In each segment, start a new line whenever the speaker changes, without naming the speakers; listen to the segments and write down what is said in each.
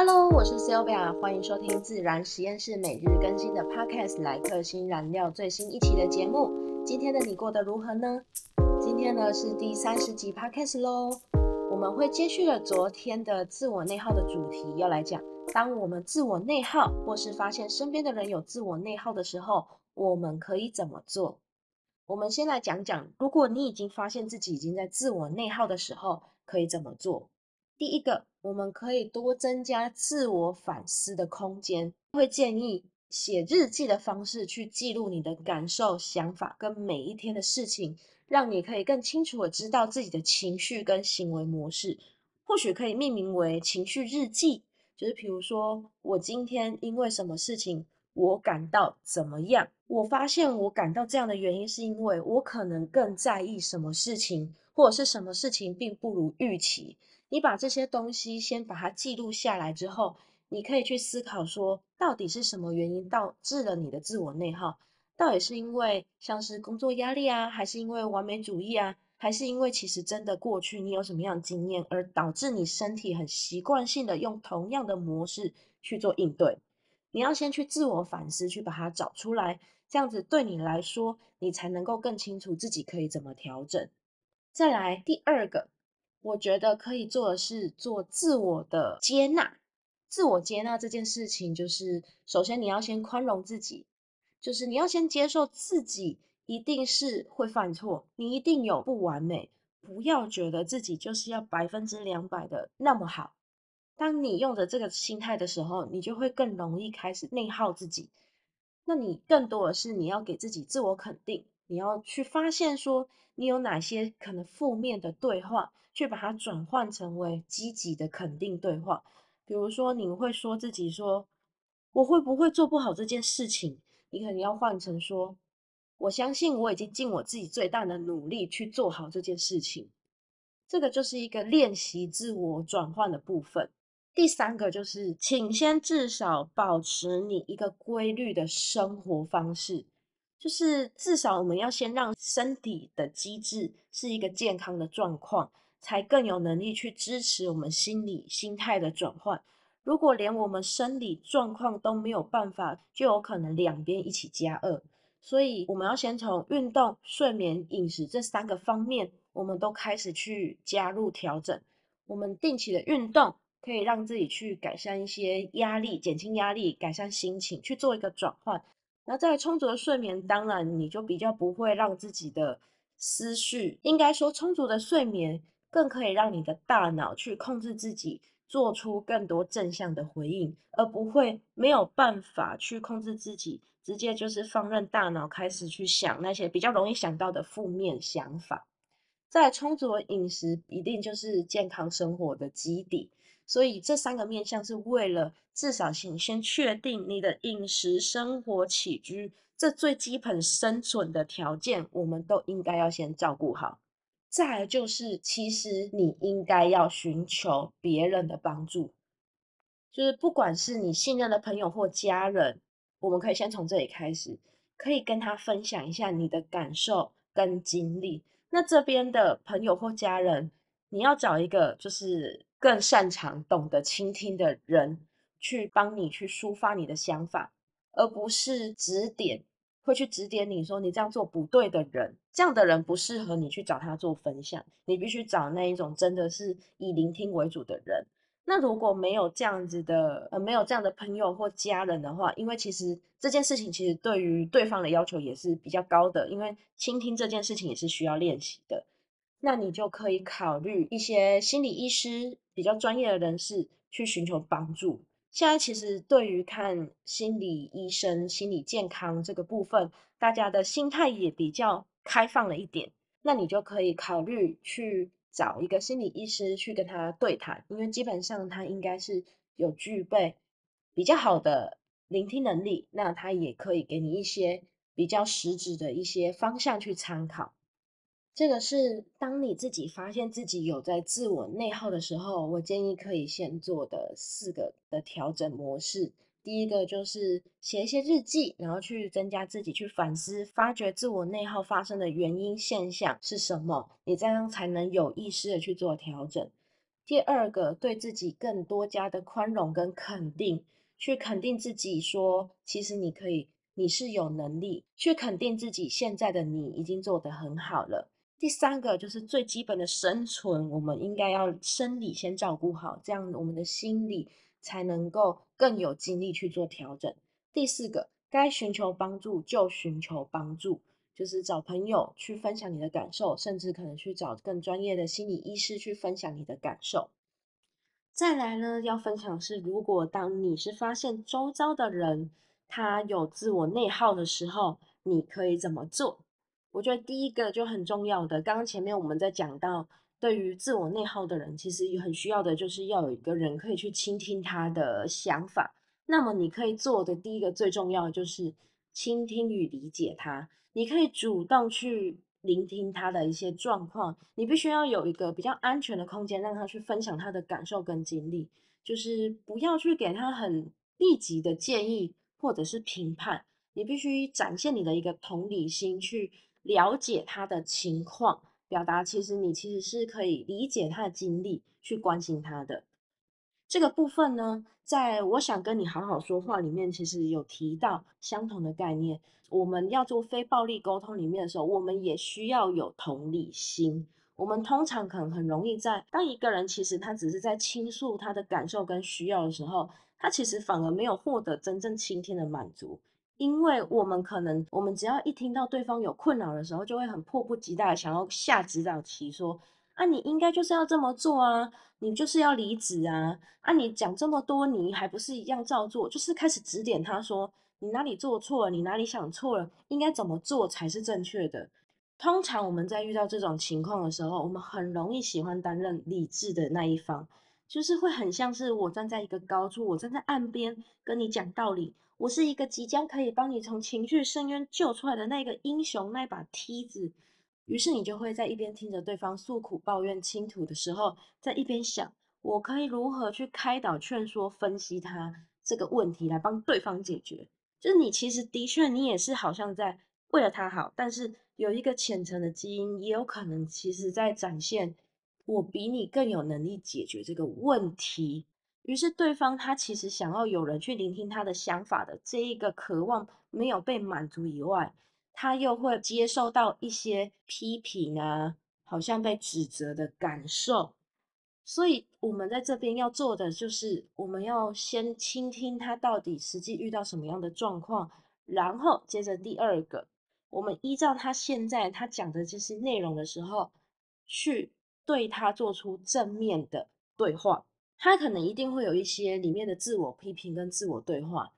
Hello，我是 Sylvia，欢迎收听自然实验室每日更新的 Podcast 来克星燃料最新一期的节目。今天的你过得如何呢？今天呢是第三十集 Podcast 喽，我们会接续了昨天的自我内耗的主题，要来讲，当我们自我内耗，或是发现身边的人有自我内耗的时候，我们可以怎么做？我们先来讲讲，如果你已经发现自己已经在自我内耗的时候，可以怎么做？第一个，我们可以多增加自我反思的空间。会建议写日记的方式去记录你的感受、想法跟每一天的事情，让你可以更清楚的知道自己的情绪跟行为模式。或许可以命名为情绪日记，就是比如说，我今天因为什么事情，我感到怎么样？我发现我感到这样的原因，是因为我可能更在意什么事情，或者是什么事情并不如预期。你把这些东西先把它记录下来之后，你可以去思考说，到底是什么原因导致了你的自我内耗？到底是因为像是工作压力啊，还是因为完美主义啊，还是因为其实真的过去你有什么样的经验，而导致你身体很习惯性的用同样的模式去做应对？你要先去自我反思，去把它找出来，这样子对你来说，你才能够更清楚自己可以怎么调整。再来第二个。我觉得可以做的是做自我的接纳，自我接纳这件事情，就是首先你要先宽容自己，就是你要先接受自己一定是会犯错，你一定有不完美，不要觉得自己就是要百分之两百的那么好。当你用着这个心态的时候，你就会更容易开始内耗自己。那你更多的是你要给自己自我肯定，你要去发现说你有哪些可能负面的对话。去把它转换成为积极的肯定对话，比如说你会说自己说我会不会做不好这件事情？你可能要换成说我相信我已经尽我自己最大的努力去做好这件事情。这个就是一个练习自我转换的部分。第三个就是，请先至少保持你一个规律的生活方式。就是至少我们要先让身体的机制是一个健康的状况，才更有能力去支持我们心理心态的转换。如果连我们生理状况都没有办法，就有可能两边一起加二。所以我们要先从运动、睡眠、饮食这三个方面，我们都开始去加入调整。我们定期的运动可以让自己去改善一些压力，减轻压力，改善心情，去做一个转换。那在充足的睡眠，当然你就比较不会让自己的思绪，应该说充足的睡眠更可以让你的大脑去控制自己，做出更多正向的回应，而不会没有办法去控制自己，直接就是放任大脑开始去想那些比较容易想到的负面想法。在充足的饮食，一定就是健康生活的基底。所以这三个面向是为了至少先先确定你的饮食、生活起居这最基本生存的条件，我们都应该要先照顾好。再来就是，其实你应该要寻求别人的帮助，就是不管是你信任的朋友或家人，我们可以先从这里开始，可以跟他分享一下你的感受跟经历。那这边的朋友或家人，你要找一个就是。更擅长、懂得倾听的人，去帮你去抒发你的想法，而不是指点，会去指点你说你这样做不对的人。这样的人不适合你去找他做分享，你必须找那一种真的是以聆听为主的人。那如果没有这样子的，呃，没有这样的朋友或家人的话，因为其实这件事情其实对于对方的要求也是比较高的，因为倾听这件事情也是需要练习的。那你就可以考虑一些心理医师比较专业的人士去寻求帮助。现在其实对于看心理医生、心理健康这个部分，大家的心态也比较开放了一点。那你就可以考虑去找一个心理医师去跟他对谈，因为基本上他应该是有具备比较好的聆听能力，那他也可以给你一些比较实质的一些方向去参考。这个是当你自己发现自己有在自我内耗的时候，我建议可以先做的四个的调整模式。第一个就是写一些日记，然后去增加自己去反思、发掘自我内耗发生的原因现象是什么，你这样才能有意识的去做调整。第二个，对自己更多加的宽容跟肯定，去肯定自己，说其实你可以，你是有能力，去肯定自己现在的你已经做得很好了。第三个就是最基本的生存，我们应该要生理先照顾好，这样我们的心理才能够更有精力去做调整。第四个，该寻求帮助就寻求帮助，就是找朋友去分享你的感受，甚至可能去找更专业的心理医师去分享你的感受。再来呢，要分享是，如果当你是发现周遭的人他有自我内耗的时候，你可以怎么做？我觉得第一个就很重要的，刚刚前面我们在讲到，对于自我内耗的人，其实很需要的就是要有一个人可以去倾听他的想法。那么你可以做的第一个最重要的就是倾听与理解他。你可以主动去聆听他的一些状况，你必须要有一个比较安全的空间，让他去分享他的感受跟经历，就是不要去给他很立即的建议或者是评判。你必须展现你的一个同理心去。了解他的情况，表达其实你其实是可以理解他的经历，去关心他的这个部分呢。在我想跟你好好说话里面，其实有提到相同的概念。我们要做非暴力沟通里面的时候，我们也需要有同理心。我们通常可能很容易在当一个人其实他只是在倾诉他的感受跟需要的时候，他其实反而没有获得真正倾听的满足。因为我们可能，我们只要一听到对方有困扰的时候，就会很迫不及待想要下指导棋，说啊，你应该就是要这么做啊，你就是要离职啊，啊，你讲这么多，你还不是一样照做？就是开始指点他说，你哪里做错了，你哪里想错了，应该怎么做才是正确的。通常我们在遇到这种情况的时候，我们很容易喜欢担任理智的那一方，就是会很像是我站在一个高处，我站在岸边跟你讲道理。我是一个即将可以帮你从情绪深渊救出来的那个英雄，那把梯子。于是你就会在一边听着对方诉苦、抱怨、倾吐的时候，在一边想，我可以如何去开导、劝说、分析他这个问题，来帮对方解决。就是你其实的确，你也是好像在为了他好，但是有一个浅层的基因，也有可能其实在展现我比你更有能力解决这个问题。于是对方他其实想要有人去聆听他的想法的这一个渴望没有被满足以外，他又会接受到一些批评啊，好像被指责的感受。所以我们在这边要做的就是，我们要先倾听他到底实际遇到什么样的状况，然后接着第二个，我们依照他现在他讲的这些内容的时候，去对他做出正面的对话。他可能一定会有一些里面的自我批评跟自我对话，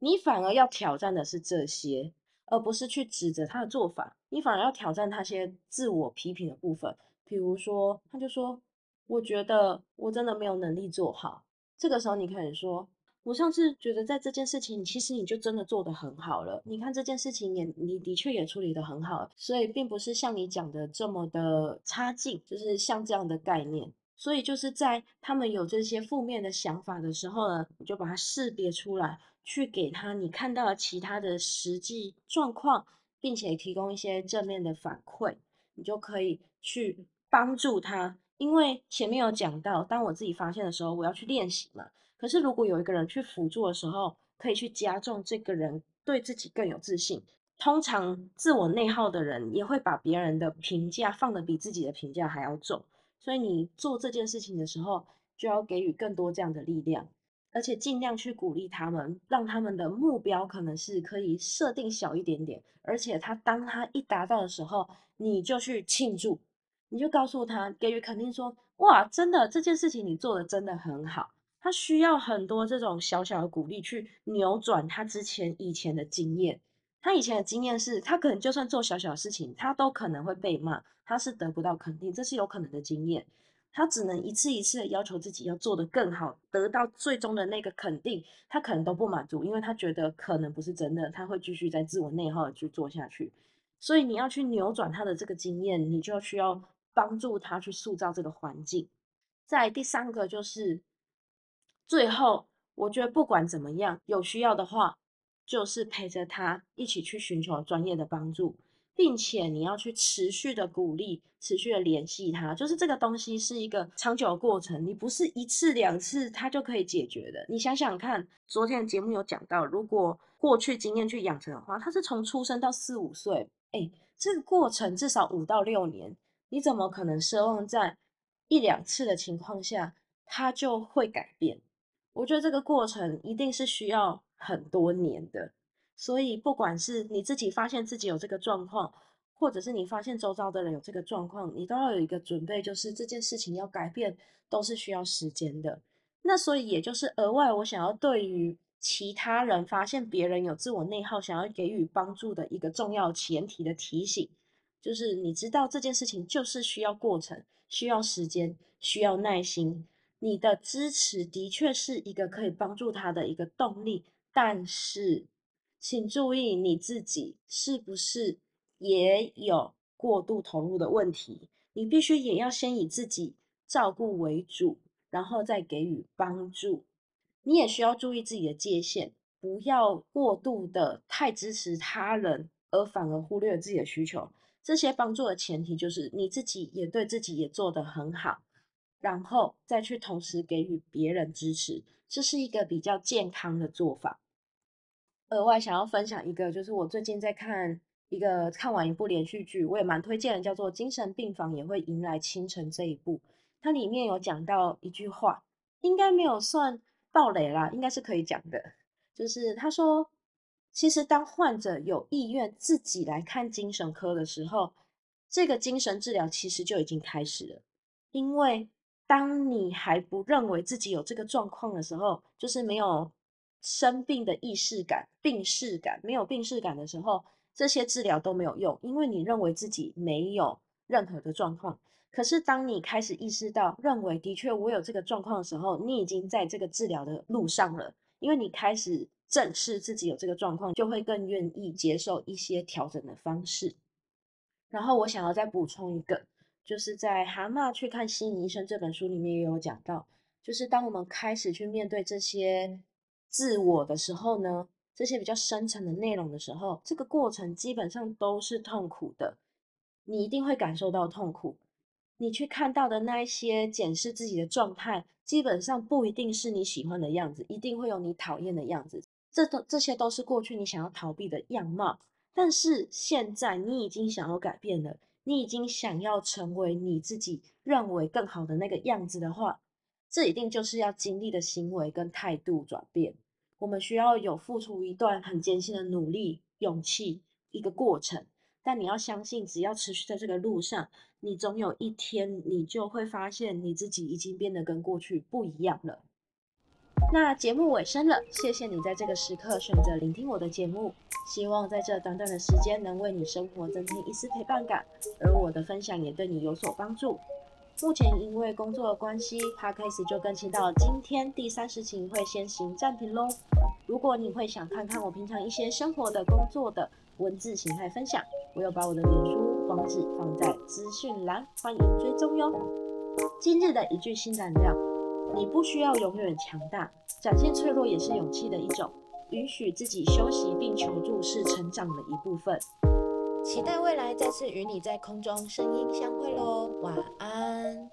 你反而要挑战的是这些，而不是去指责他的做法。你反而要挑战他些自我批评的部分，比如说，他就说：“我觉得我真的没有能力做好。”这个时候，你可以说：“我上次觉得在这件事情，其实你就真的做得很好了。你看这件事情也你的确也处理得很好，所以并不是像你讲的这么的差劲，就是像这样的概念。”所以就是在他们有这些负面的想法的时候呢，你就把它识别出来，去给他你看到了其他的实际状况，并且提供一些正面的反馈，你就可以去帮助他。因为前面有讲到，当我自己发现的时候，我要去练习嘛。可是如果有一个人去辅助的时候，可以去加重这个人对自己更有自信。通常自我内耗的人也会把别人的评价放得比自己的评价还要重。所以你做这件事情的时候，就要给予更多这样的力量，而且尽量去鼓励他们，让他们的目标可能是可以设定小一点点，而且他当他一达到的时候，你就去庆祝，你就告诉他，给予肯定，说哇，真的这件事情你做的真的很好。他需要很多这种小小的鼓励去扭转他之前以前的经验。他以前的经验是，他可能就算做小小的事情，他都可能会被骂，他是得不到肯定，这是有可能的经验。他只能一次一次的要求自己要做得更好，得到最终的那个肯定，他可能都不满足，因为他觉得可能不是真的，他会继续在自我内耗的去做下去。所以你要去扭转他的这个经验，你就需要帮助他去塑造这个环境。在第三个就是，最后我觉得不管怎么样，有需要的话。就是陪着他一起去寻求专业的帮助，并且你要去持续的鼓励，持续的联系他，就是这个东西是一个长久的过程，你不是一次两次他就可以解决的。你想想看，昨天的节目有讲到，如果过去经验去养成的话，他是从出生到四五岁，哎，这个过程至少五到六年，你怎么可能奢望在一两次的情况下他就会改变？我觉得这个过程一定是需要很多年的。所以，不管是你自己发现自己有这个状况，或者是你发现周遭的人有这个状况，你都要有一个准备，就是这件事情要改变都是需要时间的。那所以，也就是额外，我想要对于其他人发现别人有自我内耗，想要给予帮助的一个重要前提的提醒，就是你知道这件事情就是需要过程，需要时间，需要耐心。你的支持的确是一个可以帮助他的一个动力，但是。请注意你自己是不是也有过度投入的问题？你必须也要先以自己照顾为主，然后再给予帮助。你也需要注意自己的界限，不要过度的太支持他人，而反而忽略了自己的需求。这些帮助的前提就是你自己也对自己也做得很好，然后再去同时给予别人支持，这是一个比较健康的做法。额外想要分享一个，就是我最近在看一个看完一部连续剧，我也蛮推荐的，叫做《精神病房也会迎来清晨》这一部。它里面有讲到一句话，应该没有算暴雷啦，应该是可以讲的。就是他说，其实当患者有意愿自己来看精神科的时候，这个精神治疗其实就已经开始了。因为当你还不认为自己有这个状况的时候，就是没有。生病的意识感、病视感，没有病视感的时候，这些治疗都没有用，因为你认为自己没有任何的状况。可是当你开始意识到，认为的确我有这个状况的时候，你已经在这个治疗的路上了，因为你开始正视自己有这个状况，就会更愿意接受一些调整的方式。然后我想要再补充一个，就是在《蛤蟆去看心理医生》这本书里面也有讲到，就是当我们开始去面对这些。自我的时候呢，这些比较深层的内容的时候，这个过程基本上都是痛苦的，你一定会感受到痛苦。你去看到的那一些检视自己的状态，基本上不一定是你喜欢的样子，一定会有你讨厌的样子。这都这些都是过去你想要逃避的样貌，但是现在你已经想要改变了，你已经想要成为你自己认为更好的那个样子的话，这一定就是要经历的行为跟态度转变。我们需要有付出一段很艰辛的努力、勇气一个过程，但你要相信，只要持续在这个路上，你总有一天，你就会发现你自己已经变得跟过去不一样了。那节目尾声了，谢谢你在这个时刻选择聆听我的节目，希望在这短短的时间能为你生活增添一丝陪伴感，而我的分享也对你有所帮助。目前因为工作的关系，Podcast 就更新到今天第三十集会先行暂停喽。如果你会想看看我平常一些生活的、工作的文字形态分享，我有把我的脸书网址放在资讯栏，欢迎追踪哟。今日的一句新燃料：你不需要永远强大，展现脆弱也是勇气的一种。允许自己休息并求助是成长的一部分。期待未来再次与你在空中声音相会喽，晚安。